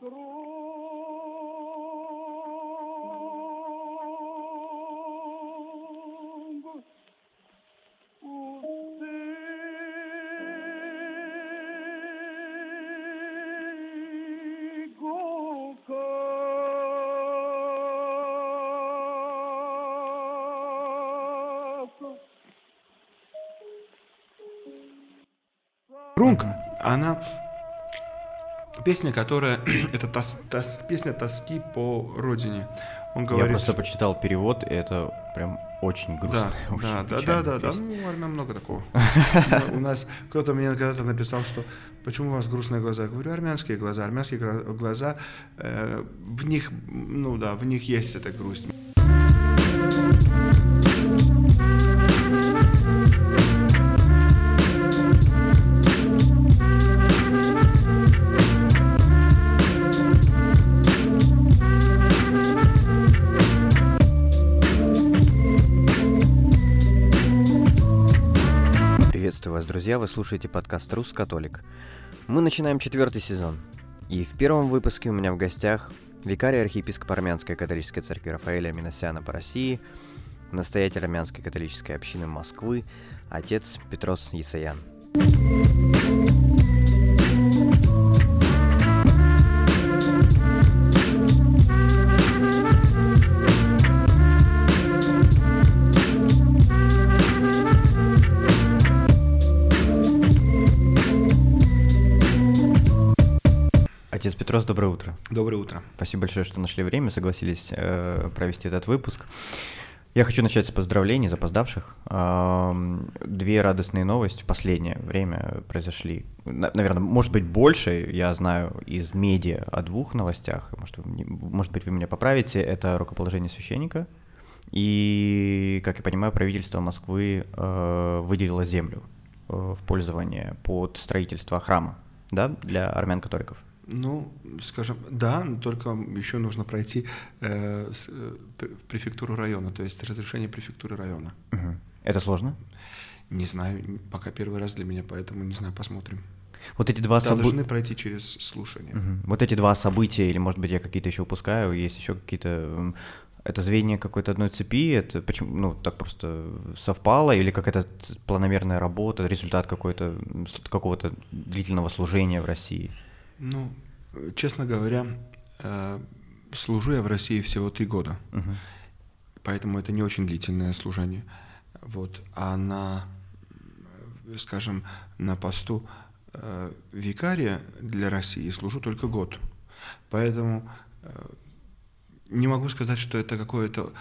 Рунг, она песня, которая это тос, тос, песня тоски по родине. Он говорит, Я просто почитал перевод, и это прям очень грустно. Да, очень да, да, да, да, ну, армян много такого. У нас кто-то мне когда-то написал, что почему у вас грустные глаза? Я говорю, армянские глаза. Армянские глаза, э, в них, ну да, в них есть эта грусть. Друзья! Вы слушаете подкаст «Рус Католик». Мы начинаем четвертый сезон. И в первом выпуске у меня в гостях викарий архиепископ Армянской католической церкви Рафаэля Миносяна по России, настоятель Армянской католической общины Москвы, отец Петрос Есаян. Отец Петрос, доброе утро. Доброе утро. Спасибо большое, что нашли время, согласились э, провести этот выпуск. Я хочу начать с поздравлений запоздавших. Две радостные новости в последнее время произошли. Наверное, может быть, больше, я знаю из медиа о двух новостях. Может, может быть, вы меня поправите. Это рукоположение священника. И, как я понимаю, правительство Москвы э, выделило землю э, в пользование под строительство храма да, для армян-католиков. Ну, скажем, да, только еще нужно пройти э, с, э, префектуру района, то есть разрешение префектуры района. Угу. Это сложно? Не знаю, пока первый раз для меня, поэтому не знаю, посмотрим. Вот эти два события... Должны пройти через слушание. Угу. Вот эти два события, или, может быть, я какие-то еще упускаю, есть еще какие-то... Это звенья какой-то одной цепи, это почему, ну, так просто совпало, или как это планомерная работа, результат какой-то, какого-то длительного служения в России? Ну, честно говоря, э, служу я в России всего три года, угу. поэтому это не очень длительное служение. Вот. А на, скажем, на посту э, викария для России служу только год. Поэтому э, не могу сказать, что это какое-то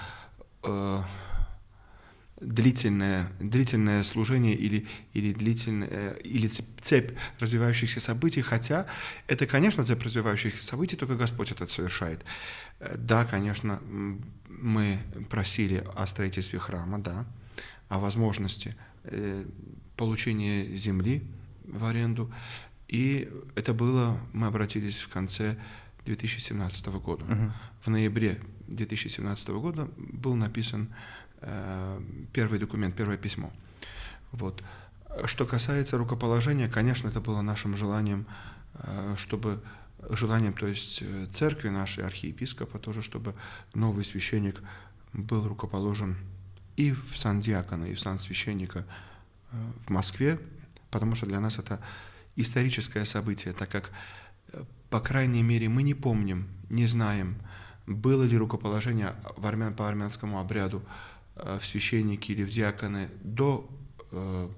длительное, длительное служение или, или, длительное, или цепь развивающихся событий, хотя это, конечно, цепь развивающихся событий, только Господь это совершает. Э, да, конечно, мы просили о строительстве храма, да, о возможности э, получения земли в аренду, и это было, мы обратились в конце 2017 года. Uh-huh. В ноябре 2017 года был написан первый документ, первое письмо. Вот. Что касается рукоположения, конечно, это было нашим желанием, э, чтобы желанием, то есть э, церкви нашей, архиепископа тоже, чтобы новый священник был рукоположен и в сан диакона, и в сан священника в Москве, потому что для нас это историческое событие, так как, по крайней мере, мы не помним, не знаем, было ли рукоположение в армян, по армянскому обряду Э, в священники или в диаконы до э,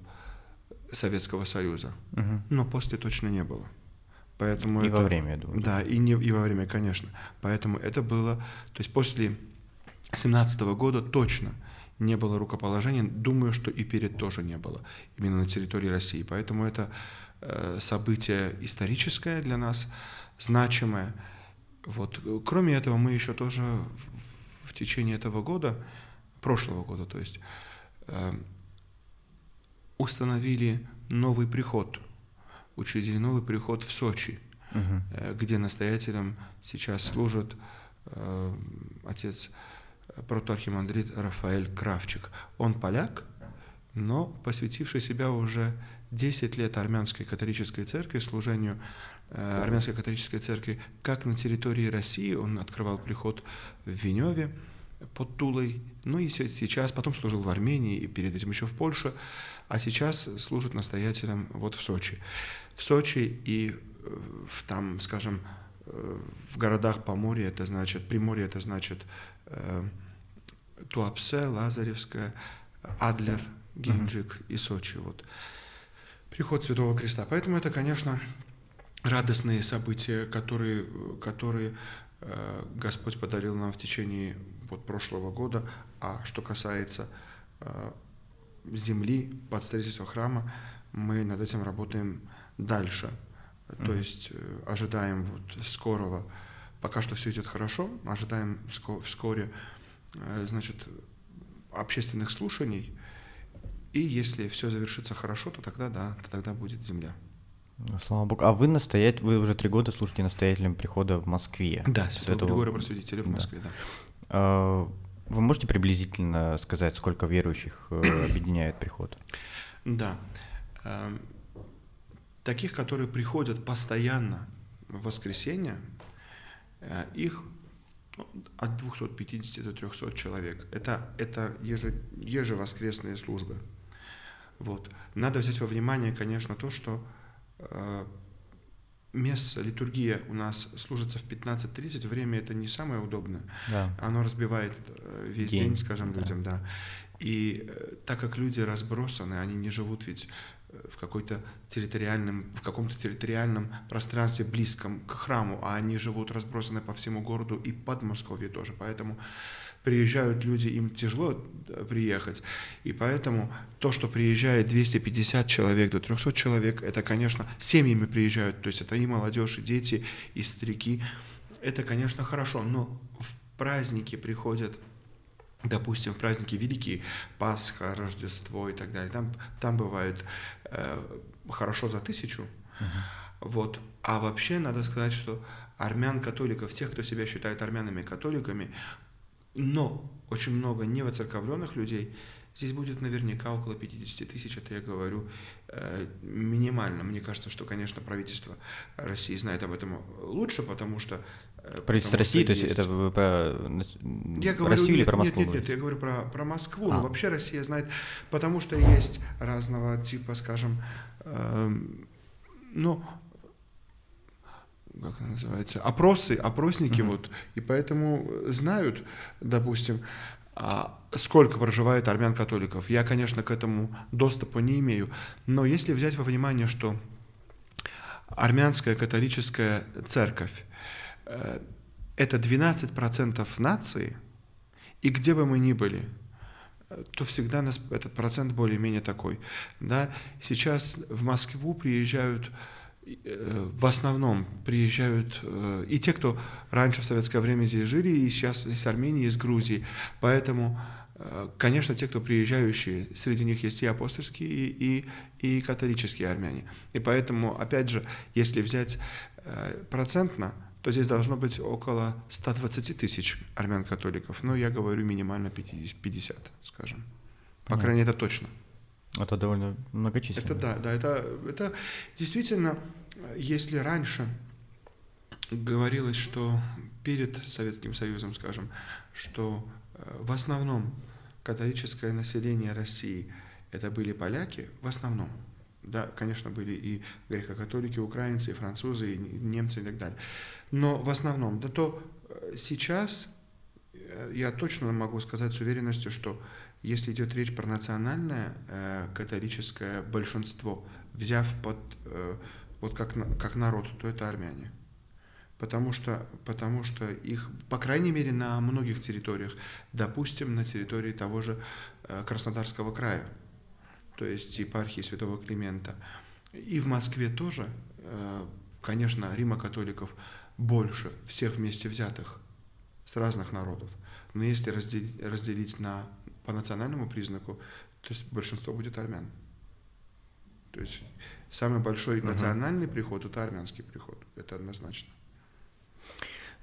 Советского Союза, угу. но после точно не было. Поэтому и это, во время, я думаю. Да, и, не, и во время, конечно. Поэтому это было, то есть после 17 года точно не было рукоположения, думаю, что и перед тоже не было, именно на территории России. Поэтому это э, событие историческое для нас, значимое. Вот. Кроме этого, мы еще тоже в, в течение этого года прошлого года, то есть, э, установили новый приход, учредили новый приход в Сочи, угу. где настоятелем сейчас служит э, отец протоархимандрит Рафаэль Кравчик. Он поляк, но посвятивший себя уже 10 лет армянской католической церкви, служению э, армянской католической церкви, как на территории России, он открывал приход в Веневе под Тулой, ну и сейчас, потом служил в Армении и перед этим еще в Польше, а сейчас служит настоятелем вот в Сочи. В Сочи и э, в там, скажем, э, в городах Поморья, это значит, Приморье, это значит э, Туапсе, Лазаревская, Адлер, Геленджик mm-hmm. и Сочи. Вот. Приход Святого Креста. Поэтому это, конечно, радостные события, которые, которые э, Господь подарил нам в течение вот прошлого года. А что касается э, земли под строительство храма, мы над этим работаем дальше. Mm-hmm. То есть э, ожидаем вот скорого, пока что все идет хорошо, ожидаем вскоре, значит, общественных слушаний, и если все завершится хорошо, то тогда да, то тогда будет земля. Ну, слава богу. А вы настоять, вы уже три года слушаете настоятелем прихода в Москве. Да, Святого этого... Григория Просветителя в Москве, да. да. А, вы можете приблизительно сказать, сколько верующих э, объединяет приход? Да. Эм, таких, которые приходят постоянно в воскресенье, э, их ну, от 250 до 300 человек. Это, это еже, ежевоскресные службы. Вот. Надо взять во внимание, конечно, то, что э, месса, литургия у нас служится в 15.30, время это не самое удобное. Да. Оно разбивает э, весь день, день скажем, да. людям, да. И э, так как люди разбросаны, они не живут ведь э, в какой-то территориальном, в каком-то территориальном пространстве близком к храму, а они живут разбросаны по всему городу и под Москвой тоже, поэтому приезжают люди, им тяжело э, приехать. И поэтому то, что приезжает 250 человек до 300 человек, это, конечно, семьями приезжают, то есть это и молодежь, и дети, и старики. Это, конечно, хорошо, но в праздники приходят допустим, в праздники великие, Пасха, Рождество и так далее, там, там бывает э, хорошо за тысячу. Uh-huh. Вот. А вообще надо сказать, что армян-католиков, тех, кто себя считает армянами-католиками, но очень много невоцерковленных людей, здесь будет наверняка около 50 тысяч, это я говорю э, минимально. Мне кажется, что, конечно, правительство России знает об этом лучше, потому что... Э, правительство России, то есть это вы про я говорю, Россию нет, или про Москву? Нет, нет, нет, я говорю про, про Москву, а. но вообще Россия знает, потому что есть разного типа, скажем, э, ну, как это называется, опросы, опросники uh-huh. вот, и поэтому знают, допустим, а, сколько проживает армян-католиков. Я, конечно, к этому доступа не имею, но если взять во внимание, что армянская католическая церковь э, это 12% нации, и где бы мы ни были, то всегда нас этот процент более-менее такой. Да? Сейчас в Москву приезжают в основном приезжают э, и те, кто раньше в советское время здесь жили, и сейчас из Армении, из Грузии. Поэтому, э, конечно, те, кто приезжающие, среди них есть и апостольские, и, и, и католические армяне. И поэтому, опять же, если взять процентно, то здесь должно быть около 120 тысяч армян-католиков. Но я говорю минимально 50, скажем. По крайней мере, это точно. Это довольно многочисленно. Это да, да, это, это действительно, если раньше говорилось, что перед Советским Союзом, скажем, что э, в основном католическое население России это были поляки, в основном, да, конечно, были и греко-католики, украинцы, и французы, и немцы и так далее. Но в основном, да то э, сейчас э, я точно могу сказать с уверенностью, что если идет речь про национальное э, католическое большинство, взяв под, э, вот как, как народ, то это армяне. Потому что, потому что их, по крайней мере, на многих территориях, допустим, на территории того же э, Краснодарского края, то есть епархии Святого Климента, и в Москве тоже, э, конечно, рима-католиков больше всех вместе взятых с разных народов. Но если разделить, разделить на по национальному признаку, то есть большинство будет армян. То есть самый большой uh-huh. национальный приход это армянский приход, это однозначно.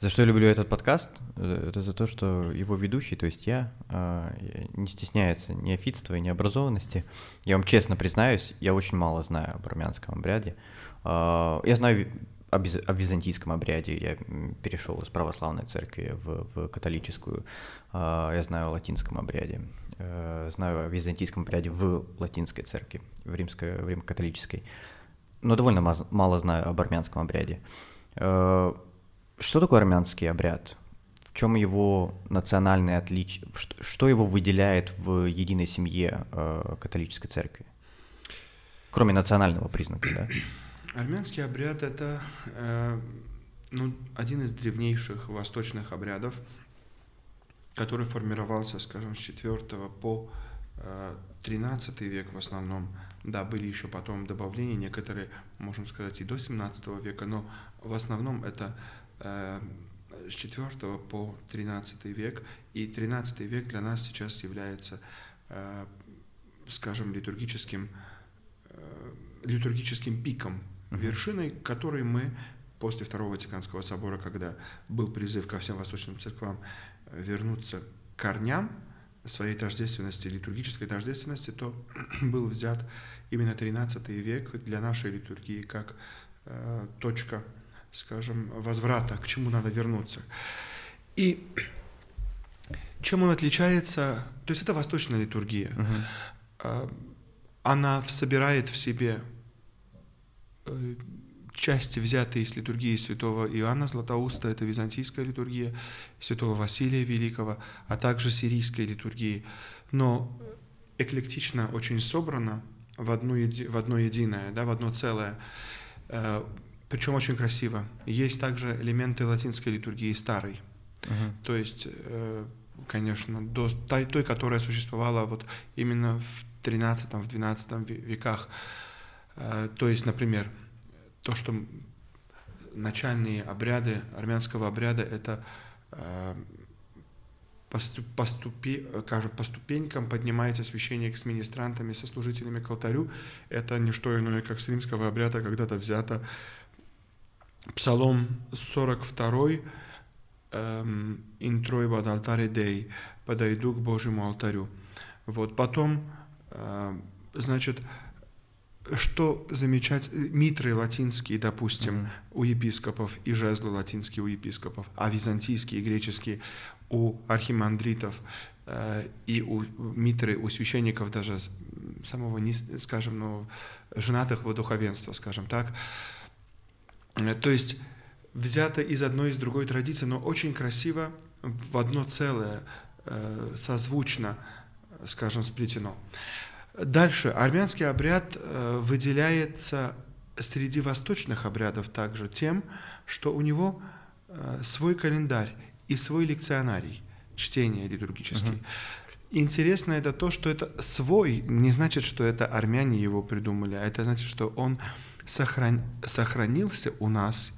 За что я люблю этот подкаст? Э, это за то, что его ведущий, то есть я, а, не стесняется ни офитства и необразованности. Я вам честно признаюсь, я очень мало знаю об армянском обряде. А, я знаю об, византийском обряде. Я перешел из православной церкви в, в католическую. А, я знаю о латинском обряде. Э, знаю о византийском обряде в латинской церкви, в римской, в римо-католической. Но довольно мало знаю об армянском обряде. Э, что такое армянский обряд? В чем его национальное отличие? Что его выделяет в единой семье э, католической церкви? Кроме национального признака, да? Армянский обряд это э, ну, один из древнейших восточных обрядов, который формировался, скажем, с 4 по э, 13 век в основном. Да, были еще потом добавления, некоторые, можем сказать, и до 17 века, но в основном это Э, с 4 по 13 век, и 13 век для нас сейчас является, э, скажем, литургическим, э, литургическим пиком, вершиной, которой мы после Второго Ватиканского собора, когда был призыв ко всем восточным церквам вернуться к корням своей тождественности, литургической тождественности, то был взят именно 13 век для нашей литургии как точка скажем, возврата, к чему надо вернуться. И чем он отличается? То есть это восточная литургия. Uh-huh. Она собирает в себе э, части, взятые из литургии святого Иоанна Златоуста, это византийская литургия, святого Василия Великого, а также сирийская литургия. Но эклектично очень собрана в одно, еди, в одно единое, да, в одно целое. Э, причем очень красиво. Есть также элементы латинской литургии старой. Uh-huh. То есть, э, конечно, до той, той, которая существовала вот именно в 13-12 веках. Э, то есть, например, то, что начальные обряды армянского обряда это э, по, ступе, скажем, по ступенькам поднимается священник с министрантами, со служителями к алтарю. Это не что иное, как с римского обряда когда-то взято Псалом 42, эм, «Интрой под алтаре дей», «Подойду к Божьему алтарю». Вот, потом, э, значит, что замечать, митры латинские, допустим, mm-hmm. у епископов и жезлы латинские у епископов, а византийские и греческие у архимандритов э, и у митры у священников даже самого, скажем, ну, женатых во духовенство, скажем так, Э, то есть взято из одной и из другой традиции, но очень красиво в одно целое, э, созвучно, скажем, сплетено. Дальше. Армянский обряд э, выделяется среди восточных обрядов также тем, что у него свой календарь и свой лекционарий, чтение литургический. Uh-huh. Интересно это то, что это свой, не значит, что это армяне его придумали, а это значит, что он сохран... сохранился у нас,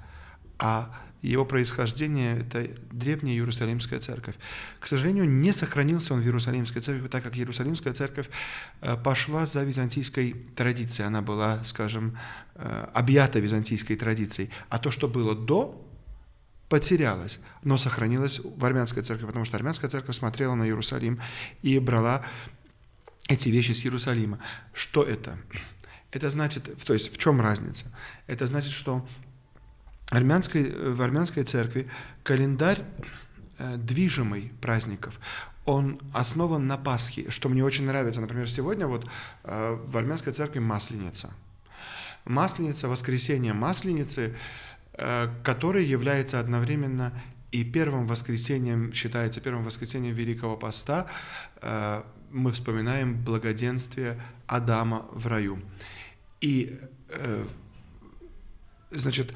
а его происхождение – это древняя Иерусалимская церковь. К сожалению, не сохранился он в Иерусалимской церкви, так как Иерусалимская церковь э, пошла за византийской традицией. Она была, скажем, э, объята византийской традицией. А то, что было до, потерялось, но сохранилось в армянской церкви, потому что армянская церковь смотрела на Иерусалим и брала эти вещи с Иерусалима. Что это? Это значит, то есть в чем разница? Это значит, что армянской, в армянской церкви календарь э, движимый праздников, он основан на Пасхе, что мне очень нравится. Например, сегодня вот э, в армянской церкви Масленица. Масленица, воскресенье Масленицы, э, который является одновременно и первым воскресеньем, считается первым воскресеньем Великого Поста, э, мы вспоминаем благоденствие Адама в раю. И, э, значит, э,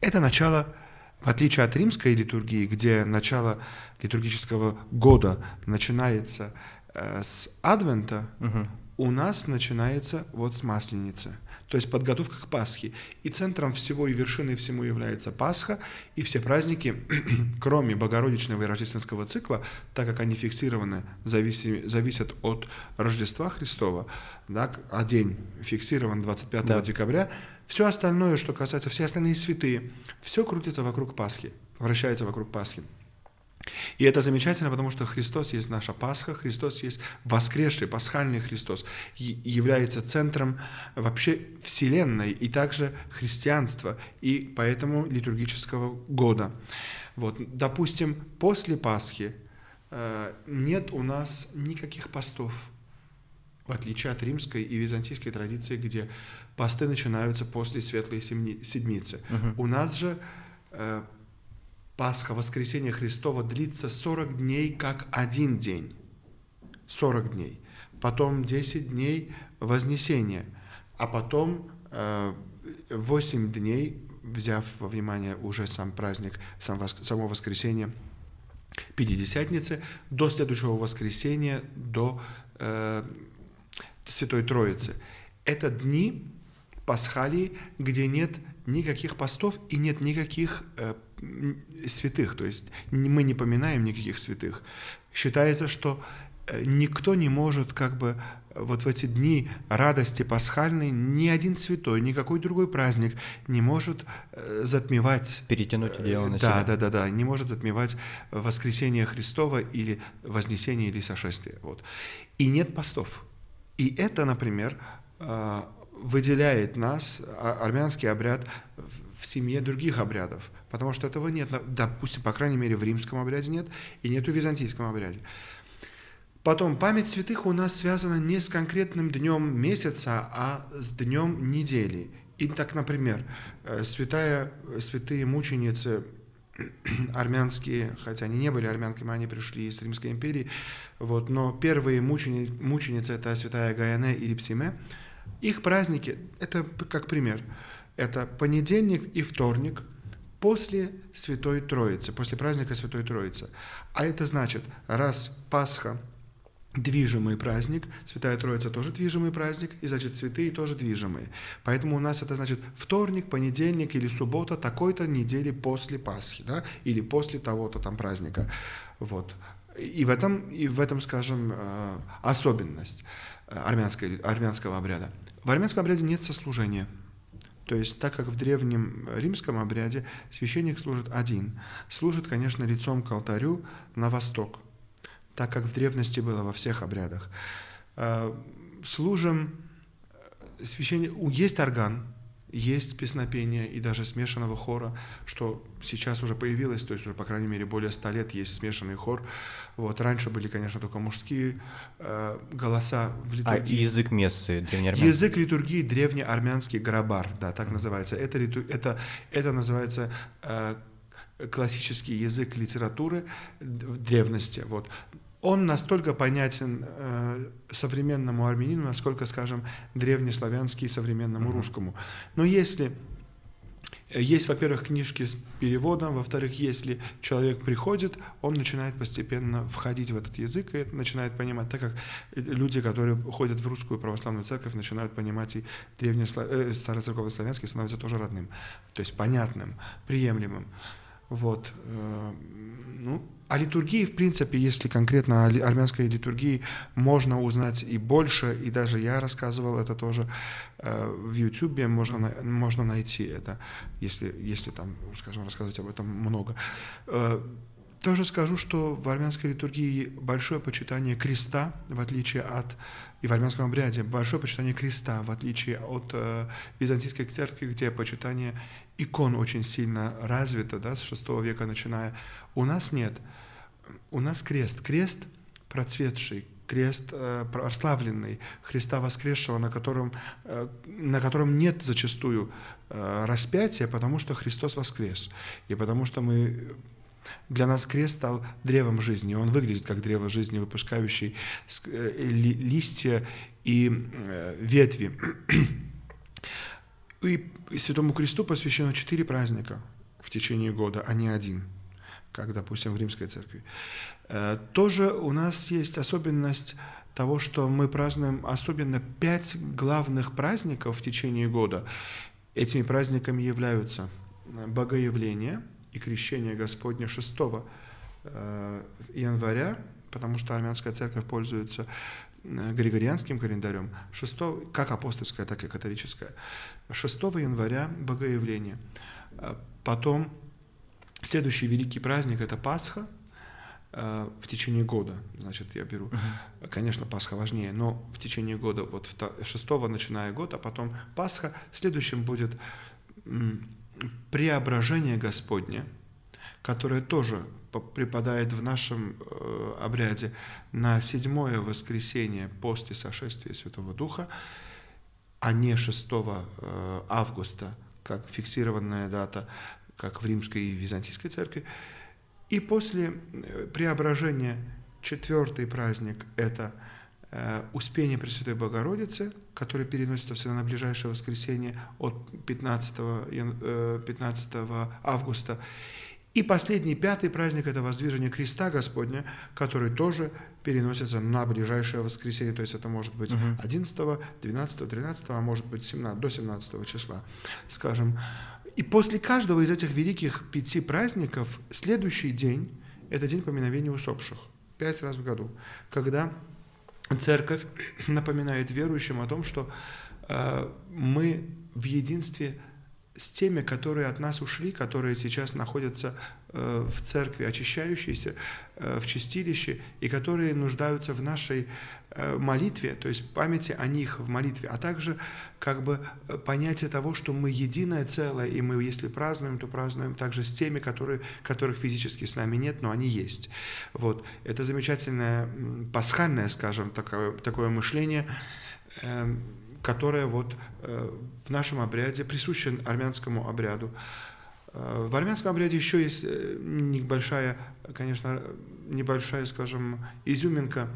это начало, в отличие от римской литургии, где начало литургического года начинается э, с Адвента, угу. у нас начинается вот с Масленицы то есть подготовка к Пасхе. И центром всего и вершиной всему является Пасха, и все праздники, кроме Богородичного и Рождественского цикла, так как они фиксированы, зависят, зависят от Рождества Христова, да, а день фиксирован 25 да. декабря, Все остальное, что касается, все остальные святые, все крутится вокруг Пасхи, вращается вокруг Пасхи. И это замечательно, потому что Христос есть наша Пасха, Христос есть воскресший, пасхальный Христос, является центром вообще Вселенной и также христианства, и поэтому литургического года. Вот, допустим, после Пасхи э, нет у нас никаких постов, в отличие от римской и византийской традиции, где посты начинаются после Светлой Седмицы. Угу. У нас же э, Пасха, воскресение Христова длится 40 дней как один день. 40 дней. Потом 10 дней Вознесения. А потом 8 э, дней, взяв во внимание уже сам праздник, сам, само воскресенье, Пятидесятницы, до следующего воскресенья, до э, Святой Троицы. Это дни пасхалии, где нет никаких постов и нет никаких э, святых, то есть мы не поминаем никаких святых. Считается, что э, никто не может как бы вот в эти дни радости пасхальной ни один святой, никакой другой праздник не может э, затмевать... Перетянуть дело на да, себя. Да, да, да, не может затмевать воскресение Христова или вознесение или сошествие. Вот. И нет постов. И это, например, выделяет нас, а, армянский обряд, в семье других обрядов, потому что этого нет, допустим, по крайней мере, в римском обряде нет, и нет в византийском обряде. Потом, память святых у нас связана не с конкретным днем месяца, а с днем недели. И так, например, э, святая, святые мученицы армянские, хотя они не были армянками, они пришли из Римской империи, вот, но первые мучени, мученицы – это святая Гаяне или Псиме – их праздники, это как пример, это понедельник и вторник после Святой Троицы, после праздника Святой Троицы. А это значит, раз Пасха движимый праздник, Святая Троица тоже движимый праздник, и значит святые тоже движимые. Поэтому у нас это значит вторник, понедельник или суббота такой-то недели после Пасхи, да, или после того-то там праздника. Вот. И в этом, и в этом скажем, э, особенность э, армянской, армянского обряда. В армянском обряде нет сослужения. То есть, так как в древнем римском обряде священник служит один, служит, конечно, лицом к алтарю на восток, так как в древности было во всех обрядах. Э, служим, священник, есть орган, есть песнопение и даже смешанного хора, что сейчас уже появилось, то есть уже, по крайней мере, более ста лет есть смешанный хор. Вот. Раньше были, конечно, только мужские э, голоса в а литургии. А язык мессы древнеармянский? Язык литургии древнеармянский грабар, да, так называется. Это, это, это называется э, классический язык литературы в древности. Вот он настолько понятен э, современному армянину, насколько, скажем, древнеславянский современному русскому. Но если э, есть, во-первых, книжки с переводом, во-вторых, если человек приходит, он начинает постепенно входить в этот язык и начинает понимать, так как люди, которые ходят в русскую православную церковь, начинают понимать и древний э, староцерковно-славянский становится тоже родным, то есть понятным, приемлемым. Вот. Э, ну, о литургии, в принципе, если конкретно о армянской литургии, можно узнать и больше, и даже я рассказывал это тоже э, в YouTube, можно, можно найти это, если, если там, скажем, рассказывать об этом много. Э, тоже скажу, что в армянской литургии большое почитание креста, в отличие от и в армянском обряде большое почитание креста, в отличие от э, византийской церкви, где почитание икон очень сильно развито, да, с VI века начиная. У нас нет. У нас крест. Крест процветший, крест э, прославленный Христа воскресшего, на котором, э, на котором нет зачастую э, распятия, потому что Христос воскрес. И потому что мы для нас крест стал древом жизни. Он выглядит как древо жизни, выпускающий э, листья и э, ветви. И Святому Кресту посвящено четыре праздника в течение года, а не один, как, допустим, в Римской Церкви. Э, тоже у нас есть особенность того, что мы празднуем особенно пять главных праздников в течение года. Этими праздниками являются Богоявление – и крещение Господне 6 э, января, потому что армянская церковь пользуется григорианским календарем, 6, как апостольская, так и католическая, 6 января Богоявление. Потом следующий великий праздник – это Пасха, в течение года, значит, я беру, конечно, Пасха важнее, но в течение года, вот 6 начиная год, а потом Пасха, следующим будет преображение Господне, которое тоже припадает в нашем э, обряде на седьмое воскресенье после сошествия Святого Духа, а не 6 э, августа, как фиксированная дата, как в Римской и Византийской церкви. И после э, преображения четвертый праздник – это Успение Пресвятой Богородицы, которое переносится всегда на ближайшее воскресенье от 15, 15 августа. И последний, пятый праздник – это воздвижение креста Господня, который тоже переносится на ближайшее воскресенье, то есть это может быть 11, 12, 13, а может быть 17, до 17 числа, скажем. И после каждого из этих великих пяти праздников следующий день – это день поминовения усопших, пять раз в году, когда церковь напоминает верующим о том, что э, мы в единстве с теми, которые от нас ушли, которые сейчас находятся э, в церкви, очищающиеся э, в чистилище, и которые нуждаются в нашей э, молитве, то есть памяти о них в молитве, а также как бы понятие того, что мы единое целое, и мы, если празднуем, то празднуем также с теми, которые, которых физически с нами нет, но они есть. Вот. Это замечательное пасхальное, скажем, такое, такое мышление, эм, которая вот э, в нашем обряде присуща армянскому обряду. Э, в армянском обряде еще есть э, небольшая, конечно, небольшая, скажем, изюминка,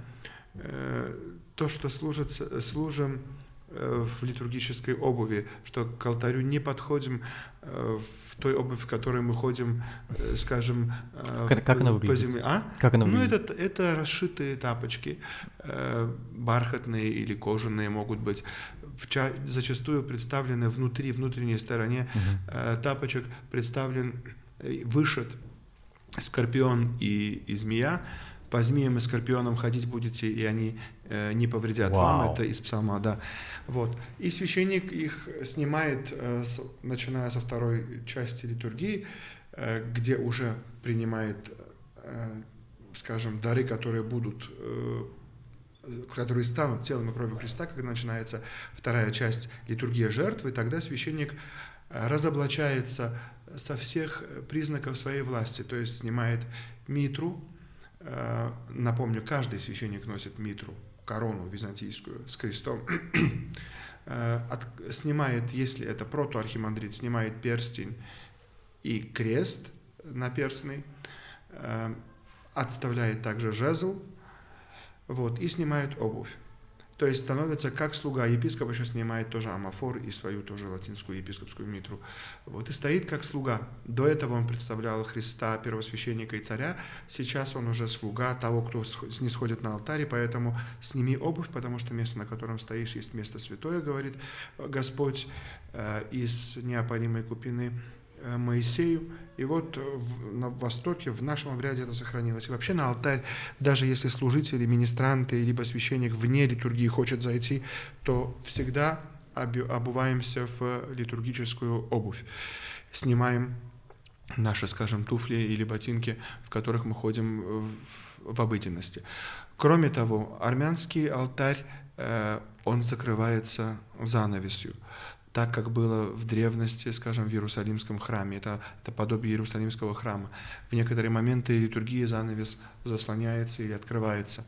то, что служит, служим в литургической обуви, что к алтарю не подходим в той обуви, в которой мы ходим, э, скажем, как, как она выглядит? по земле. А? Как она ну, выглядит? Ну, это, это расшитые тапочки, бархатные или кожаные могут быть, в ча- зачастую представлены внутри, внутренней стороне угу. тапочек представлен, вышит скорпион и, и змея, по змеям и скорпионам ходить будете, и они э, не повредят Вау. вам. Это из псалма, да. Вот. И священник их снимает, э, с, начиная со второй части литургии, э, где уже принимает, э, скажем, дары, которые будут э, которые станут телом и кровью Христа, когда начинается вторая часть литургия жертвы, тогда священник э, разоблачается со всех признаков своей власти, то есть снимает митру, напомню, каждый священник носит митру, корону византийскую с крестом. Э, от, снимает, если это протоархимандрит, снимает перстень и крест наперстный, э, отставляет также жезл, вот, и снимает обувь. То есть становится как слуга. Епископ еще снимает тоже амафор и свою тоже латинскую епископскую митру. Вот и стоит как слуга. До этого он представлял Христа, первосвященника и царя. Сейчас он уже слуга того, кто не сходит на алтарь, поэтому сними обувь, потому что место, на котором стоишь, есть место святое, говорит Господь э, из неопалимой купины Э, Моисею. И вот в, на Востоке, в нашем обряде это сохранилось. И вообще на алтарь, даже если служители, министранты, либо священник вне литургии хочет зайти, то всегда обуваемся в литургическую обувь. Снимаем наши, скажем, туфли или ботинки, в которых мы ходим в, в обыденности. Кроме того, армянский алтарь, э, он закрывается занавесью так, как было в древности, скажем, в Иерусалимском храме. Это, это подобие Иерусалимского храма. В некоторые моменты литургии занавес заслоняется или открывается.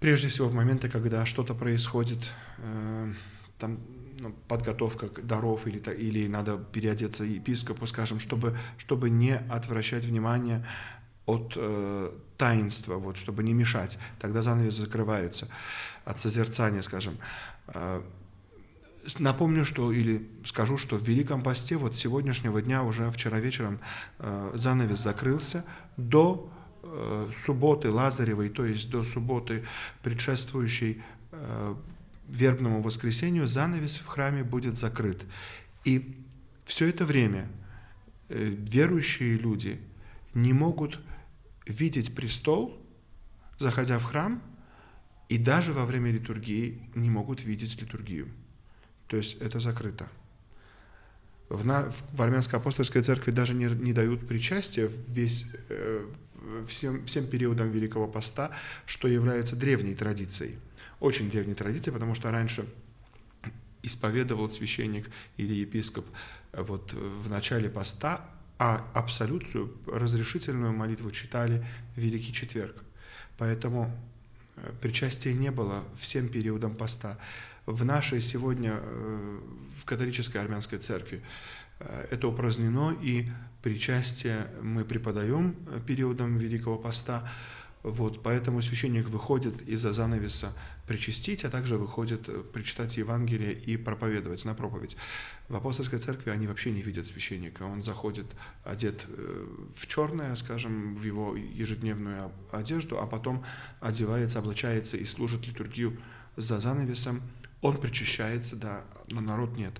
Прежде всего в моменты, когда что-то происходит, э, там ну, подготовка даров или, или надо переодеться епископу, скажем, чтобы, чтобы не отвращать внимание от э, таинства, вот, чтобы не мешать. Тогда занавес закрывается от созерцания, скажем. Э, Напомню, что или скажу, что в Великом Посте вот сегодняшнего дня, уже вчера вечером, э, занавес закрылся до э, субботы Лазаревой, то есть до субботы, предшествующей э, вербному воскресению, занавес в храме будет закрыт. И все это время э, верующие люди не могут видеть престол, заходя в храм, и даже во время литургии не могут видеть литургию. То есть это закрыто. В, на, в армянской апостольской церкви даже не, не дают причастия весь, э, всем, всем периодам Великого Поста, что является древней традицией. Очень древней традицией, потому что раньше исповедовал священник или епископ вот в начале поста, а абсолюцию, разрешительную молитву читали в Великий Четверг. Поэтому э, причастия не было всем периодам поста. В нашей сегодня, э, в католической армянской церкви, э, это упразднено, и причастие мы преподаем периодом Великого Поста, вот, поэтому священник выходит из-за занавеса причастить, а также выходит э, прочитать Евангелие и проповедовать на проповедь. В апостольской церкви они вообще не видят священника. Он заходит одет э, в черное, скажем, в его ежедневную одежду, а потом одевается, облачается и служит литургию за занавесом. Он причащается, да, но народ нет.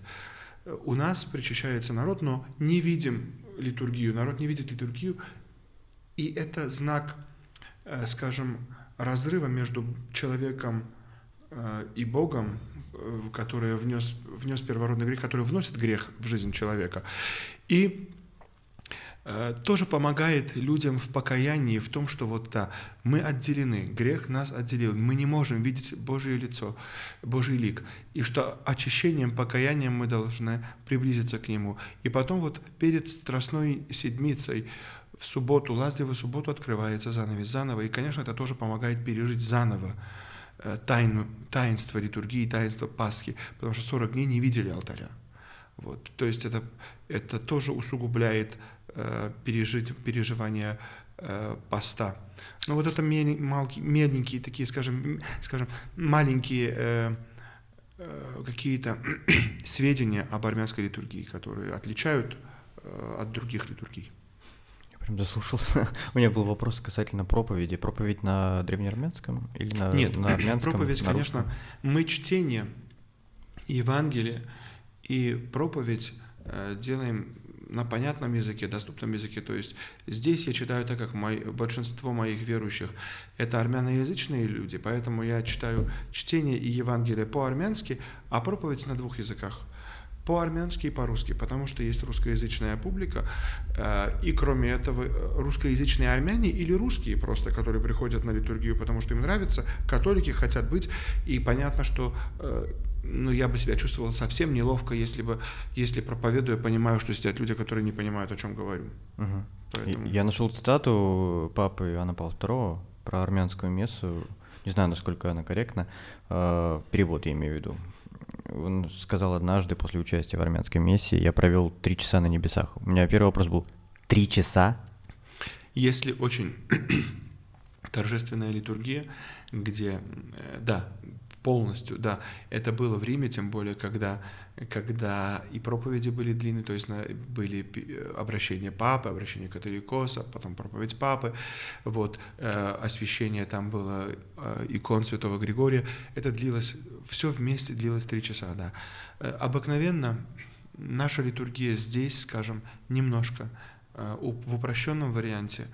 У нас причащается народ, но не видим литургию. Народ не видит литургию, и это знак Э, скажем, разрыва между человеком э, и Богом, э, который внес, внес первородный грех, который вносит грех в жизнь человека. И тоже помогает людям в покаянии, в том, что вот да, мы отделены, грех нас отделил, мы не можем видеть Божье лицо, Божий лик, и что очищением, покаянием мы должны приблизиться к Нему. И потом вот перед Страстной Седмицей, в субботу, лазливую субботу открывается занавес заново, и, конечно, это тоже помогает пережить заново э, тайну, таинство литургии, таинство Пасхи, потому что 40 дней не видели алтаря. Вот. То есть это, это тоже усугубляет э, пережить, переживание э, поста. Но вот это мелкие, такие, скажем, скажем маленькие э, э, какие-то сведения об армянской литургии, которые отличают э, от других литургий прям заслушался. У меня был вопрос касательно проповеди. Проповедь на древнеармянском или на, Нет, на армянском? проповедь, на конечно, мы чтение Евангелия и проповедь э, делаем на понятном языке, доступном языке. То есть здесь я читаю так, как мой, большинство моих верующих это армяноязычные люди, поэтому я читаю чтение и Евангелие по-армянски, а проповедь на двух языках – по-армянски и по-русски, потому что есть русскоязычная публика, э, и кроме этого э, русскоязычные армяне или русские просто, которые приходят на литургию, потому что им нравится, католики хотят быть, и понятно, что э, ну, я бы себя чувствовал совсем неловко, если бы, если проповедую, понимаю, что сидят люди, которые не понимают, о чем говорю. Угу. Поэтому... Я нашел цитату папы Иоанна Павла II про армянскую мессу, не знаю, насколько она корректна, перевод я имею в виду. Он сказал однажды после участия в армянской миссии, я провел три часа на небесах. У меня первый вопрос был, три часа? Если очень торжественная литургия, где, э, да, полностью, да. Это было в Риме, тем более, когда, когда и проповеди были длинные, то есть были обращения папы, обращения католикоса, потом проповедь папы, вот, э, освящение там было э, икон святого Григория. Это длилось, все вместе длилось три часа, да. Э, обыкновенно наша литургия здесь, скажем, немножко в упрощенном варианте,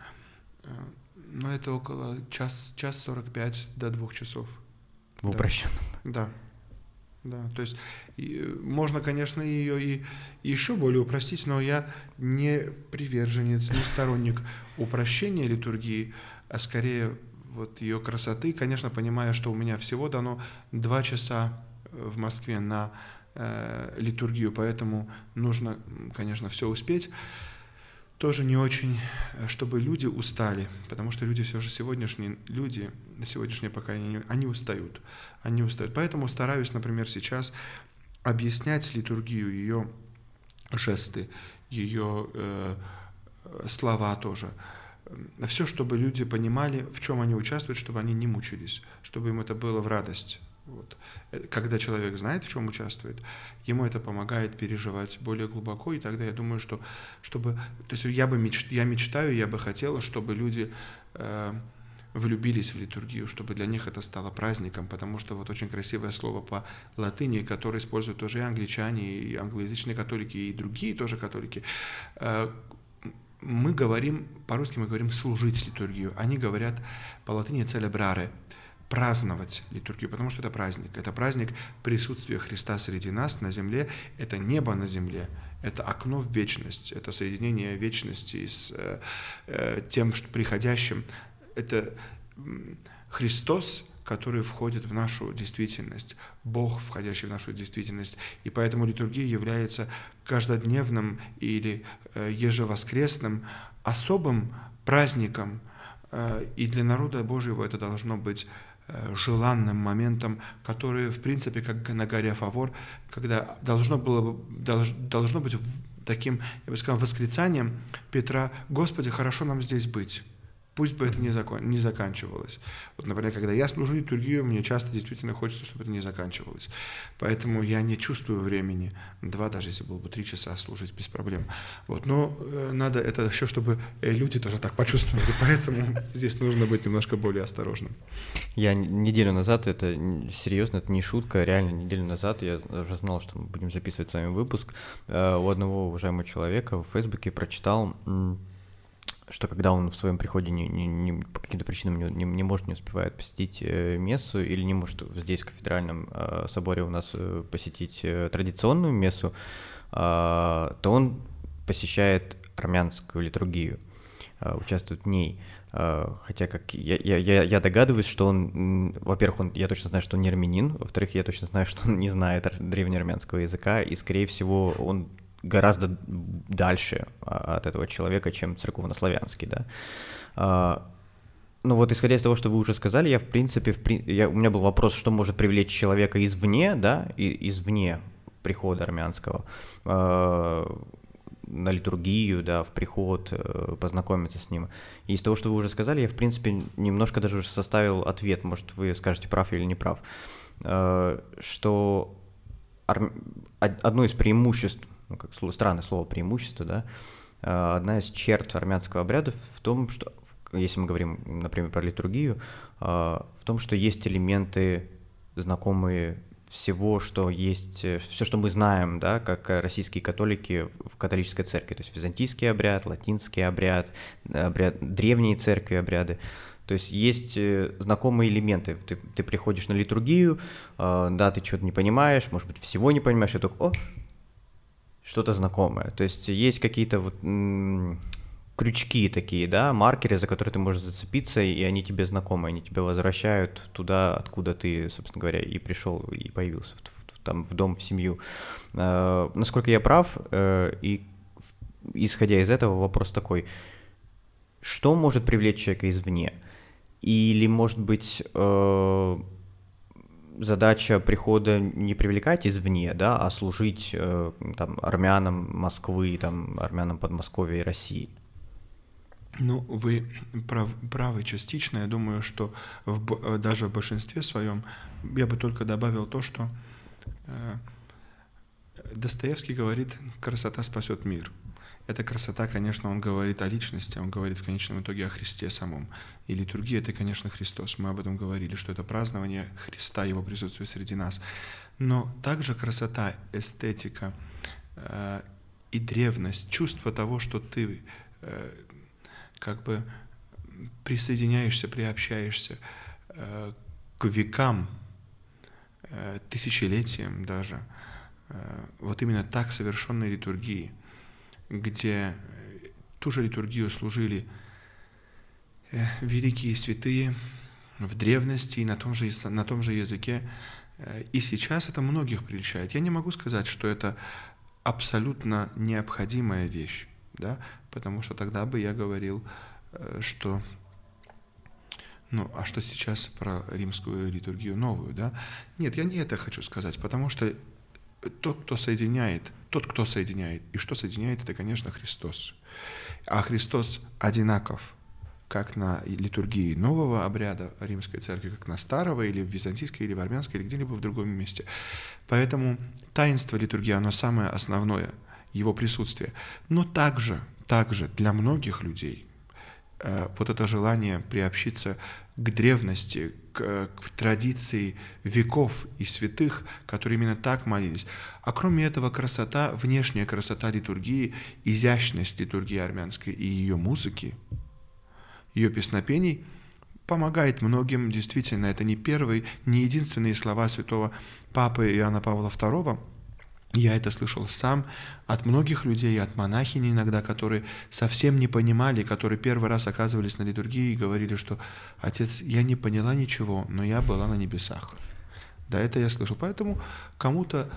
но это около час, час 45 до двух часов в упрощенном. Да. Да, то есть и, можно, конечно, ее и еще более упростить, но я не приверженец, не сторонник упрощения литургии, а скорее вот ее красоты, конечно, понимая, что у меня всего дано два часа в Москве на э, литургию, поэтому нужно, конечно, все успеть тоже не очень, э, чтобы люди устали, потому что люди все же сегодняшние люди, сегодняшнее поколение, они устают, они устают. Поэтому стараюсь, например, сейчас объяснять литургию, ее жесты, ее э, слова тоже. Все, чтобы люди понимали, в чем они участвуют, чтобы они не мучились, чтобы им это было в радость. Вот. Э, когда человек знает, в чем участвует, ему это помогает переживать более глубоко, и тогда я думаю, что чтобы, то есть я бы меч, я мечтаю, я бы хотела, чтобы люди э, влюбились в литургию, чтобы для них это стало праздником, потому что вот очень красивое слово по латыни, которое используют тоже и англичане, и англоязычные католики, и другие тоже католики. Э, мы говорим, по-русски мы говорим служить литургию, они говорят по латыни celebrare, праздновать литургию, потому что это праздник. Это праздник присутствия Христа среди нас на земле. Это небо на земле. Это окно в вечность. Это соединение вечности с э, э, тем, что приходящим. Это Христос, который входит в нашу действительность, Бог, входящий в нашу действительность. И поэтому литургия является каждодневным или э, ежевоскресным особым праздником, э, и для народа Божьего это должно быть желанным моментом, который, в принципе, как на горе Фавор, когда должно, было, должно быть таким, я бы сказал, восклицанием Петра, «Господи, хорошо нам здесь быть». Пусть бы это не, закон, не заканчивалось. Вот, например, когда я служу литургию, мне часто действительно хочется, чтобы это не заканчивалось. Поэтому я не чувствую времени. Два, даже если было бы три часа служить без проблем. Вот. Но э, надо это еще, чтобы э, люди тоже так почувствовали. Поэтому здесь нужно быть немножко более осторожным. Я неделю назад, это серьезно, это не шутка, реально неделю назад я уже знал, что мы будем записывать с вами выпуск. Э, у одного уважаемого человека в Фейсбуке прочитал что когда он в своем приходе не, не, не, по каким-то причинам не, не, не может, не успевает посетить э, мессу или не может здесь, в кафедральном э, соборе у нас э, посетить э, традиционную мессу, э, то он посещает армянскую литургию, э, участвует в ней. Э, хотя как я, я, я догадываюсь, что он, во-первых, он, я точно знаю, что он не армянин, во-вторых, я точно знаю, что он не знает древнеармянского языка, и, скорее всего, он гораздо дальше а, от этого человека, чем церковнославянский, да. А, ну вот исходя из того, что вы уже сказали, я в принципе, в, я, у меня был вопрос, что может привлечь человека извне, да, и, извне прихода армянского э, на литургию, да, в приход, э, познакомиться с ним. И из того, что вы уже сказали, я в принципе немножко даже уже составил ответ, может вы скажете прав или не прав, э, что одно из преимуществ ну, как странное слово преимущество, да, а, одна из черт армянского обряда в том, что, если мы говорим, например, про литургию, а, в том, что есть элементы, знакомые всего, что есть, э, все, что мы знаем, да, как российские католики в католической церкви, то есть византийский обряд, латинский обряд, обряд древние церкви обряды. То есть есть э, знакомые элементы. Ты, ты приходишь на литургию, э, да, ты что-то не понимаешь, может быть, всего не понимаешь, и только, о, что-то знакомое. То есть есть какие-то вот крючки такие, да, маркеры, за которые ты можешь зацепиться, и они тебе знакомы, они тебя возвращают туда, откуда ты, собственно говоря, и пришел, и появился, в, в, там, в дом, в семью. Э, насколько я прав, э, и исходя из этого вопрос такой, что может привлечь человека извне? Или, может быть, э, задача прихода не привлекать извне, да, а служить э, там, армянам Москвы, там, армянам Подмосковья и России. Ну, вы прав, правы частично. Я думаю, что в, даже в большинстве своем я бы только добавил то, что э, Достоевский говорит, красота спасет мир. Эта красота, конечно, он говорит о личности, он говорит в конечном итоге о Христе самом. И литургия — это, конечно, Христос. Мы об этом говорили, что это празднование Христа, Его присутствия среди нас. Но также красота, эстетика э, и древность, чувство того, что ты э, как бы присоединяешься, приобщаешься э, к векам, э, тысячелетиям даже, э, вот именно так совершенной литургии — где ту же литургию служили э, великие святые в древности и на том же, на том же языке. Э, и сейчас это многих прельщает. Я не могу сказать, что это абсолютно необходимая вещь, да, потому что тогда бы я говорил, э, что ну, а что сейчас про римскую литургию новую, да? Нет, я не это хочу сказать, потому что тот, кто соединяет, тот, кто соединяет. И что соединяет, это, конечно, Христос. А Христос одинаков как на литургии нового обряда римской церкви, как на старого, или в византийской, или в армянской, или где-либо в другом месте. Поэтому таинство литургии, оно самое основное, его присутствие. Но также, также для многих людей вот это желание приобщиться к древности, к, к традиции веков и святых, которые именно так молились. А кроме этого, красота, внешняя красота литургии, изящность литургии армянской и ее музыки, ее песнопений помогает многим, действительно, это не первый, не единственные слова святого Папы Иоанна Павла II, я это слышал сам от многих людей, от монахинь иногда, которые совсем не понимали, которые первый раз оказывались на литургии и говорили, что «Отец, я не поняла ничего, но я была на небесах». Да, это я слышал. Поэтому кому-то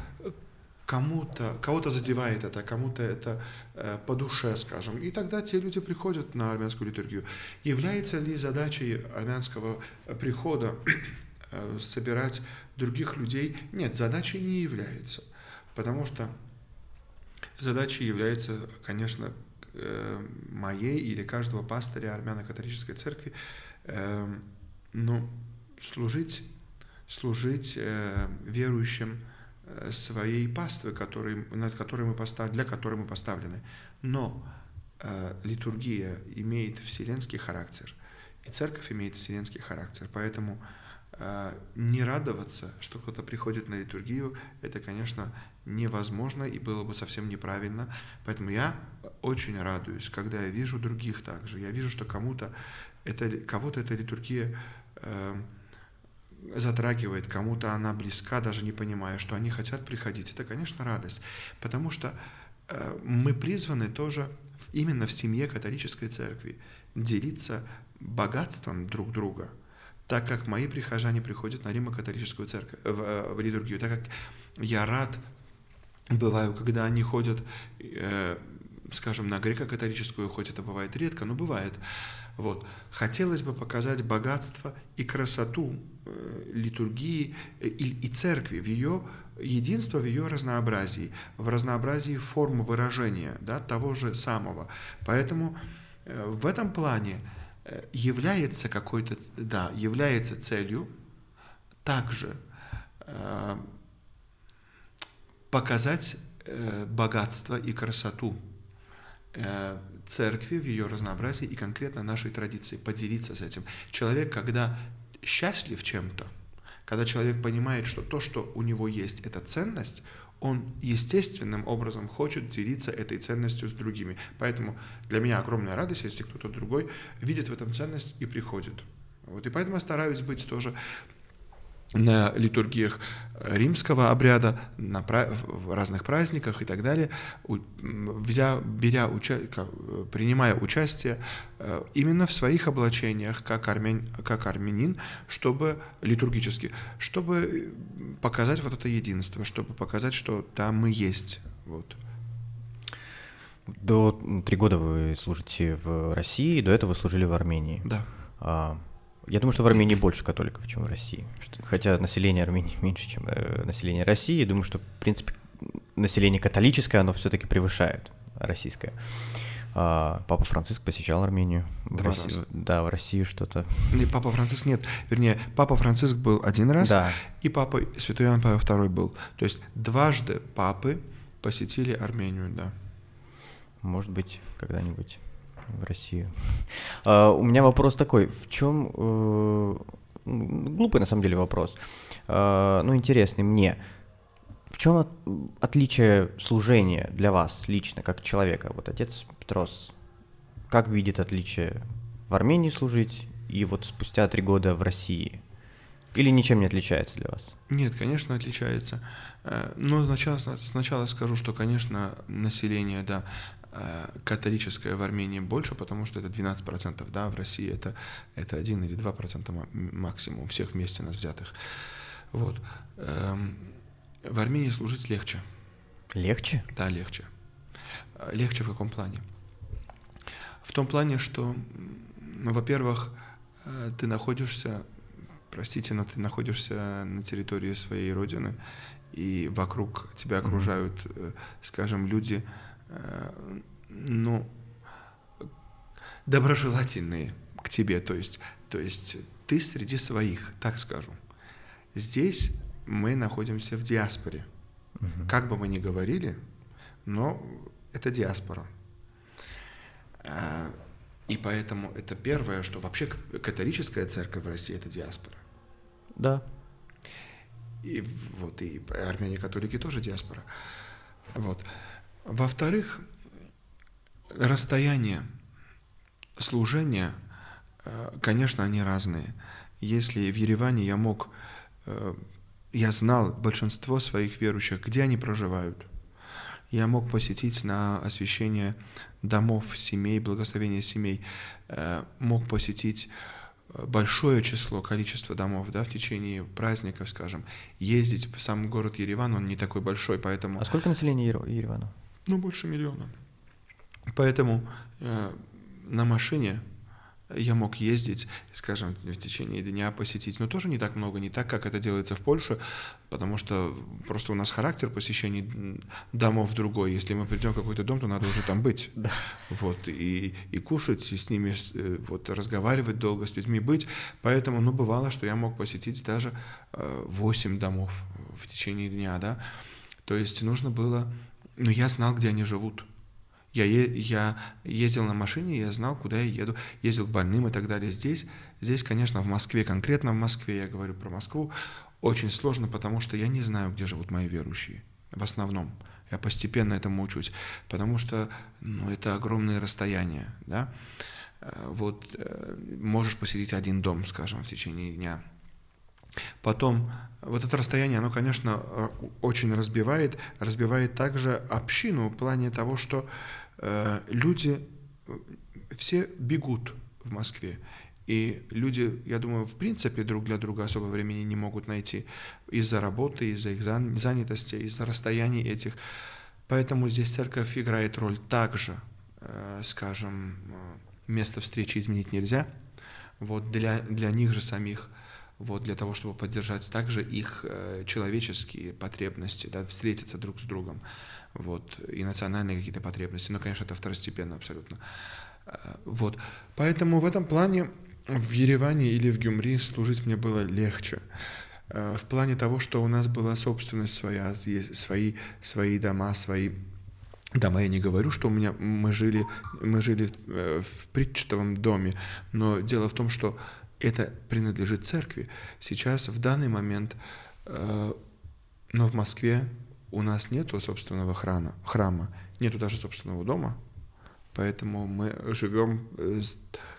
кому-то, кого-то задевает это, кому-то это э, по душе, скажем. И тогда те люди приходят на армянскую литургию. Является ли задачей армянского прихода э, собирать других людей? Нет, задачей не является. Потому что задачей является, конечно, э, моей или каждого пастыря армяно-католической церкви, э, ну, служить, служить э, верующим, Э, своей паствы, который, над которой мы поставлены, для которой мы поставлены. Но литургия имеет вселенский характер, и церковь имеет вселенский характер. Поэтому не радоваться, что кто-то приходит на литургию, это, конечно, невозможно и было бы совсем неправильно. Поэтому я очень радуюсь, когда я вижу других также. Я вижу, что кому-то это, кого-то эта литургия э, затрагивает, кому-то она близка, даже не понимая, что они хотят приходить, это, конечно, радость. Потому что э, мы призваны тоже именно в семье католической церкви делиться богатством друг друга, так как мои прихожане приходят на Римо-католическую церковь, в, э, в литургию, так как я рад бываю, когда они ходят, э, скажем, на греко-католическую, хоть это бывает редко, но бывает, вот. Хотелось бы показать богатство и красоту э, литургии э, и, и церкви в ее единство в ее разнообразии, в разнообразии форм выражения да, того же самого. Поэтому э, в этом плане является какой-то, да, является целью также показать богатство и красоту церкви в ее разнообразии и конкретно нашей традиции, поделиться с этим. Человек, когда счастлив чем-то, когда человек понимает, что то, что у него есть, это ценность, он естественным образом хочет делиться этой ценностью с другими. Поэтому для меня огромная радость, если кто-то другой видит в этом ценность и приходит. Вот, и поэтому я стараюсь быть тоже на литургиях римского обряда, на в разных праздниках и так далее, взя, беря, уча, принимая участие э, именно в своих облачениях, как, армян, как армянин, чтобы литургически, чтобы показать вот это единство, чтобы показать, что там мы есть. Вот. До три года вы служите в России, до этого вы служили в Армении. Да. А, я думаю, что в Армении больше католиков, чем в России. Хотя население Армении меньше, чем э, население России. Думаю, что, в принципе, население католическое, оно все-таки превышает российское. А, папа Франциск посещал Армению. В Два России, раза. Да, в Россию что-то. Не, папа Франциск нет. Вернее, папа Франциск был один раз, да. и папа Святой Иоанн Павел II был. То есть дважды папы посетили Армению, да. Может быть, когда-нибудь в Россию. Uh, у меня вопрос такой, в чем э, глупый на самом деле вопрос, uh, ну интересный мне. В чем от, отличие служения для вас лично, как человека? Вот отец Петрос, как видит отличие в Армении служить и вот спустя три года в России? Или ничем не отличается для вас? Нет, конечно, отличается. Э, но сначала, сначала скажу, что, конечно, население, да, католическое в Армении больше, потому что это 12%, да, в России это, это 1 или 2% максимум всех вместе нас взятых. Вот. Эм, в Армении служить легче. Легче? Да, легче. Э, легче в каком плане? В том плане, что, ну, во-первых, э, ты находишься, простите, но ты находишься на территории своей родины, и вокруг тебя окружают, скажем, люди, Э, ну, доброжелательные к тебе, то есть, то есть ты среди своих, так скажу. Здесь мы находимся в диаспоре. Угу. Как бы мы ни говорили, но это диаспора. Э, и поэтому это первое, что вообще католическая церковь в России это диаспора. Да. И вот и армяне католики тоже диаспора. Вот. Во-вторых, расстояние служения конечно, они разные. Если в Ереване я мог, я знал большинство своих верующих, где они проживают, я мог посетить на освящение домов, семей, благословение семей, мог посетить большое число, количество домов, да, в течение праздников, скажем, ездить, сам город Ереван, он не такой большой, поэтому... А сколько населения Еревана? Ну, больше миллиона. Поэтому э, на машине я мог ездить, скажем, в течение дня посетить, но тоже не так много, не так, как это делается в Польше, потому что просто у нас характер посещений домов другой. Если мы придем в какой-то дом, то надо уже там быть. Да. Вот, и, и кушать, и с ними э, вот, разговаривать долго, с людьми быть. Поэтому, ну, бывало, что я мог посетить даже 8 э, домов в течение дня, да. То есть нужно было... Но я знал, где они живут. Я, я ездил на машине, я знал, куда я еду, ездил к больным и так далее. Здесь, здесь, конечно, в Москве, конкретно в Москве, я говорю про Москву, очень сложно, потому что я не знаю, где живут мои верующие. В основном. Я постепенно этому учусь. Потому что ну, это огромные расстояния. Да? Э, вот э, можешь посетить один дом, скажем, в течение дня. Потом, вот это расстояние, оно, конечно, э, очень разбивает, разбивает также общину в плане того, что Э, люди все бегут в Москве. И люди, я думаю, в принципе друг для друга особо времени не могут найти из-за работы, из-за их занятости, из-за расстояний этих. Поэтому здесь церковь играет роль также, э, скажем, э, место встречи изменить нельзя. Вот для, для них же самих, вот для того, чтобы поддержать также их человеческие потребности, да, встретиться друг с другом вот, и национальные какие-то потребности, но, конечно, это второстепенно абсолютно. Э, вот, поэтому в этом плане в Ереване или в Гюмри служить мне было легче. Э, в плане того, что у нас была собственность своя, свои, свои дома, свои дома. Я не говорю, что у меня мы жили, мы жили э, в притчатовом доме, но дело в том, что это принадлежит церкви. Сейчас, в данный момент, но в Москве у нас нету собственного храма, храма, нету даже собственного дома, поэтому мы живем э,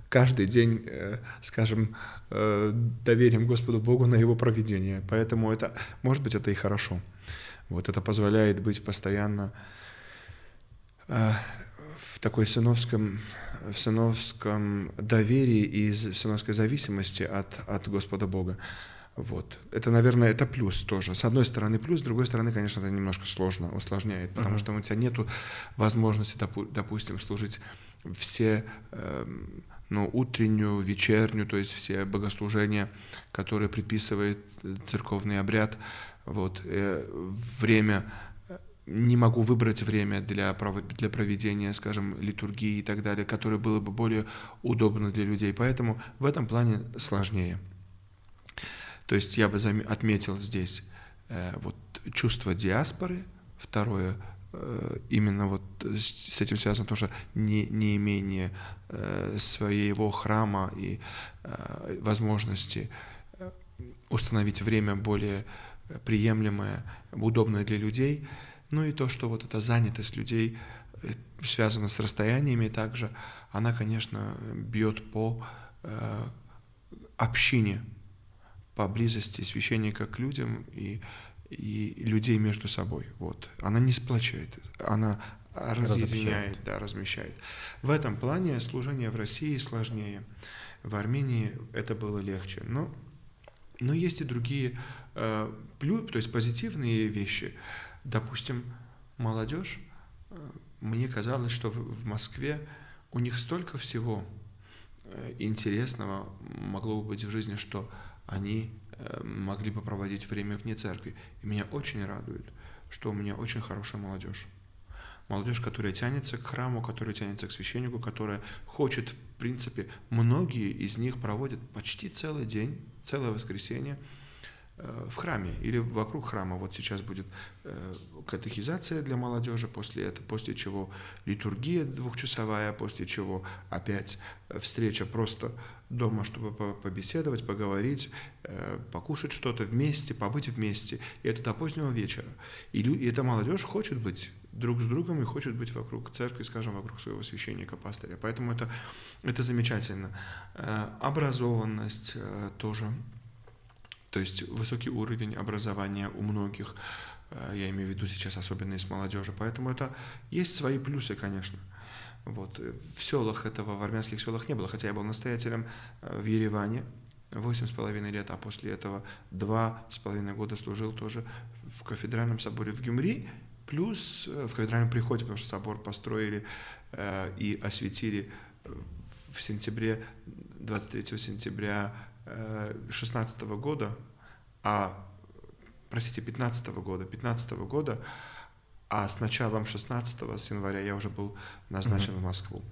каждый день, э, скажем, э, доверим Господу Богу на Его проведение. Поэтому это, может быть, это и хорошо. Вот это позволяет быть постоянно в такой сыновском, в сыновском доверии и в сыновской зависимости от, от Господа Бога. Вот. Это, наверное, это плюс тоже. С одной стороны плюс, с другой стороны, конечно, это немножко сложно, усложняет, потому uh-huh. что у тебя нет возможности, допустим, служить все, э, ну, утреннюю, вечернюю, то есть все богослужения, которые предписывает церковный обряд. Вот. Э, время не могу выбрать время для, для проведения, скажем, литургии и так далее, которое было бы более удобно для людей. Поэтому в этом плане сложнее. То есть я бы отметил здесь э, вот чувство диаспоры, второе э, именно вот с этим связано тоже не, неимение э, своего храма и возможности установить время более приемлемое, удобное для людей, ну и то, что вот эта занятость людей связана с расстояниями также, она, конечно, бьет по общине, поблизости священника к людям и, и людей между собой. Вот. Она не сплочает, она разъединяет, да, размещает. В этом плане служение в России сложнее. В Армении это было легче. Но, но есть и другие, э, плюс, то есть позитивные вещи. Допустим, молодежь, э, мне казалось, что в, Москве у них столько всего э, интересного могло бы быть в жизни, что они э, могли бы проводить время вне церкви. И меня очень радует, что у меня очень хорошая молодежь. Молодежь, которая тянется к храму, которая тянется к священнику, которая хочет, в принципе, многие из них проводят почти целый день, целое воскресенье в храме или вокруг храма. Вот сейчас будет э, катехизация для молодежи, после этого, после чего литургия двухчасовая, после чего опять встреча просто дома, чтобы побеседовать, поговорить, э, покушать что-то вместе, побыть вместе. И это до позднего вечера. И, и эта молодежь хочет быть друг с другом и хочет быть вокруг церкви, скажем, вокруг своего священника, пастыря. Поэтому это, это замечательно. Э, образованность э, тоже, то есть высокий уровень образования у многих, э, я имею в виду сейчас особенно из молодежи. Поэтому это есть свои плюсы, конечно. Вот. В селах этого, в армянских селах не было, хотя я был настоятелем в Ереване, восемь с половиной лет, а после этого два с половиной года служил тоже в кафедральном соборе в Гюмри, плюс э, в кафедральном приходе, потому что собор построили э, и осветили э, в сентябре, 23 сентября э, 16 года, а, простите, 15 года, 15 года, а с началом 16 с января я уже был назначен mm-hmm. в Москву.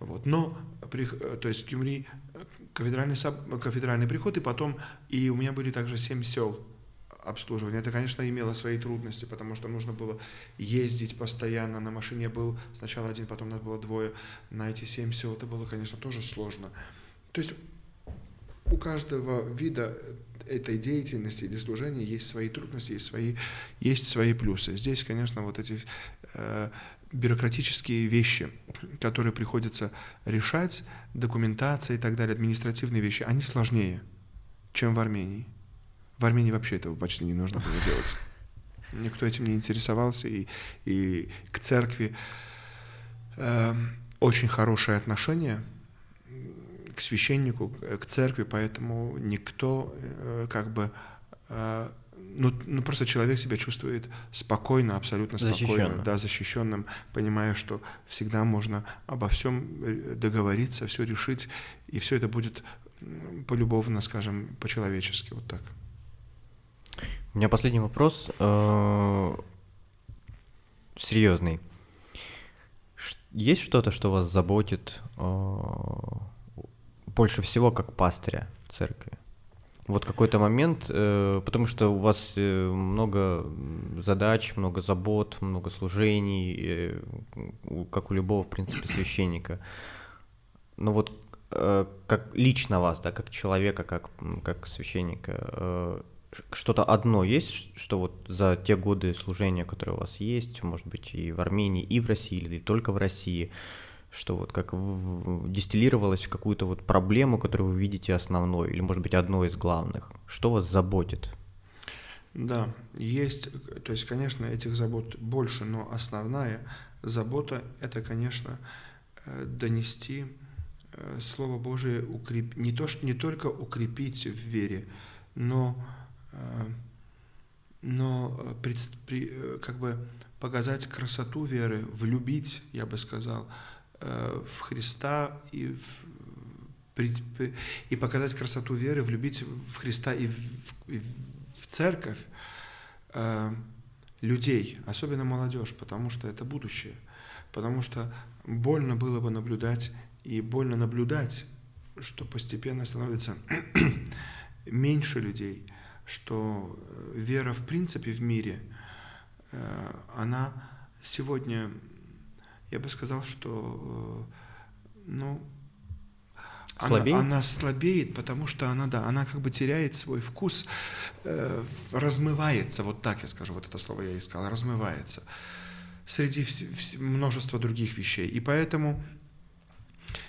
Вот. Но, при, то есть Гюмри, э, кафедральный, кафедральный приход, и потом, и у меня были также семь сел обслуживания. Это, конечно, имело свои трудности, потому что нужно было ездить постоянно. На машине был сначала один, потом нас было двое. На эти семь сел это было, конечно, тоже сложно. То есть у каждого вида этой деятельности или служения есть свои трудности, есть свои, есть свои плюсы. Здесь, конечно, вот эти э, бюрократические вещи, которые приходится решать, документация и так далее, административные вещи, они сложнее, чем в Армении. В Армении вообще этого почти не нужно было делать. Никто этим не интересовался, и, и к церкви э, очень хорошее отношение, к священнику, к церкви, поэтому никто э, как бы э, ну, ну просто человек себя чувствует спокойно, абсолютно спокойно, да, защищенным, понимая, что всегда можно обо всем э, договориться, все решить, и все это будет полюбовно, скажем, по-человечески, вот так. У меня последний вопрос, серьезный. Есть что-то, что вас заботит больше всего как пастыря церкви? вот какой-то момент, э, потому что у вас э, много задач, много забот, много служений, э, как у любого, в принципе, священника. Но вот как лично вас, да, как человека, как, как священника, что-то одно есть, что вот за те годы служения, которые у вас есть, может быть, и в Армении, и в России, или только в России, что вот как дистиллировалось в какую-то вот проблему, которую вы видите основной, или, может быть, одной из главных? Что вас заботит? Да, есть, то есть, конечно, этих забот больше, но основная забота – это, конечно, э, донести э, Слово Божие, укреп... не, то, что, не только укрепить в вере, но, э, но пред... как бы показать красоту веры, влюбить, я бы сказал, в Христа и, в, и показать красоту веры, влюбить в Христа и в, и в церковь э, людей, особенно молодежь, потому что это будущее. Потому что больно было бы наблюдать, и больно наблюдать, что постепенно становится меньше людей, что вера в принципе в мире, э, она сегодня я бы сказал, что э, ну, слабеет? Она, она слабеет, потому что она, да, она как бы теряет свой вкус, э, размывается, вот так я скажу, вот это слово я искал, размывается среди вс- множества других вещей. И поэтому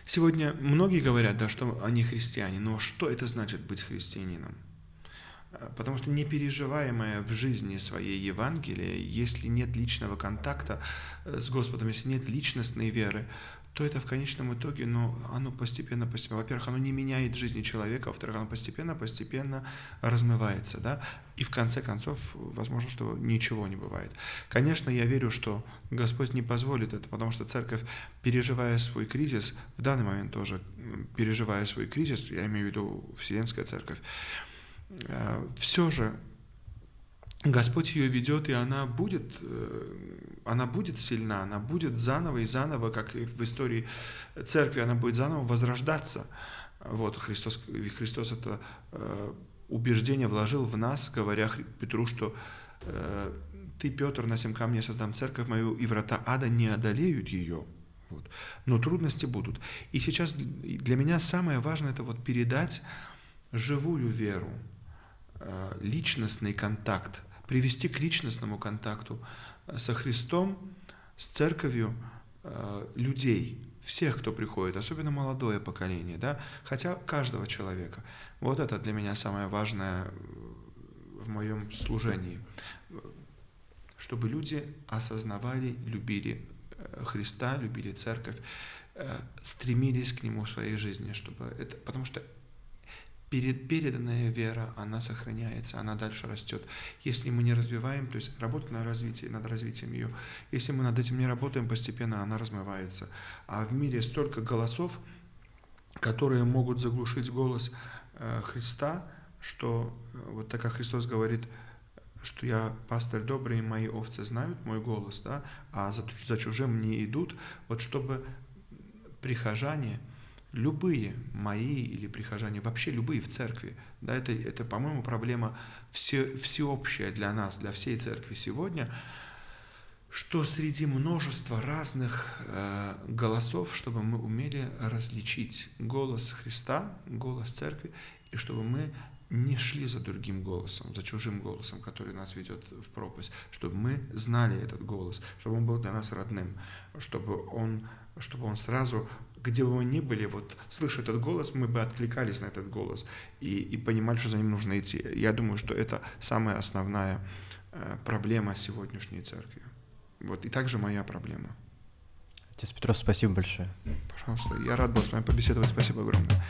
сегодня многие говорят, да, что они христиане, но что это значит быть христианином? Потому что непереживаемое в жизни своей Евангелие, если нет личного контакта э, с Господом, если нет личностной веры, то это в конечном итоге, ну, оно постепенно, постепенно, во-первых, оно не меняет жизни человека, во-вторых, оно постепенно, постепенно размывается, да, и в конце концов, возможно, что ничего не бывает. Конечно, я верю, что Господь не позволит это, потому что церковь, переживая свой кризис, в данный момент тоже переживая свой кризис, я имею в виду Вселенская церковь, все же Господь ее ведет, и она будет, э, она будет сильна, она будет заново и заново, как и в истории церкви, она будет заново возрождаться. Вот Христос, Христос это э, убеждение вложил в нас, говоря Петру, что ты, Петр, на семь камне создам церковь мою, и врата ада не одолеют ее. Вот. Но трудности будут. И сейчас для меня самое важное это вот передать живую веру, Э, личностный контакт, привести к личностному контакту со Христом, с церковью людей, всех, кто приходит, особенно молодое поколение, да, хотя каждого человека. Вот это для меня самое важное в моем служении, чтобы люди осознавали, любили э, Христа, любили церковь, э, стремились к Нему в своей жизни, чтобы это, потому что перед, переданная вера, она сохраняется, она дальше растет. Если мы не развиваем, то есть работа на развитии, над развитием ее, если мы над этим не работаем, постепенно она размывается. А в мире столько голосов, которые могут заглушить голос э, Христа, что вот так как Христос говорит, что я пастырь добрый, мои овцы знают мой голос, да, а за, за чужим не идут, вот чтобы прихожане, любые мои или прихожане, вообще любые в церкви, да, это, это по-моему, проблема все, всеобщая для нас, для всей церкви сегодня, что среди множества разных э, голосов, чтобы мы умели различить голос Христа, голос церкви, и чтобы мы не шли за другим голосом, за чужим голосом, который нас ведет в пропасть, чтобы мы знали этот голос, чтобы он был для нас родным, чтобы он, чтобы он сразу, где бы мы ни были, вот слыша этот голос, мы бы откликались на этот голос и, и понимали, что за ним нужно идти. Я думаю, что это самая основная э, проблема сегодняшней церкви. Вот, и также моя проблема. Отец Петров, спасибо большое. Пожалуйста, я рад был с вами побеседовать. Спасибо огромное.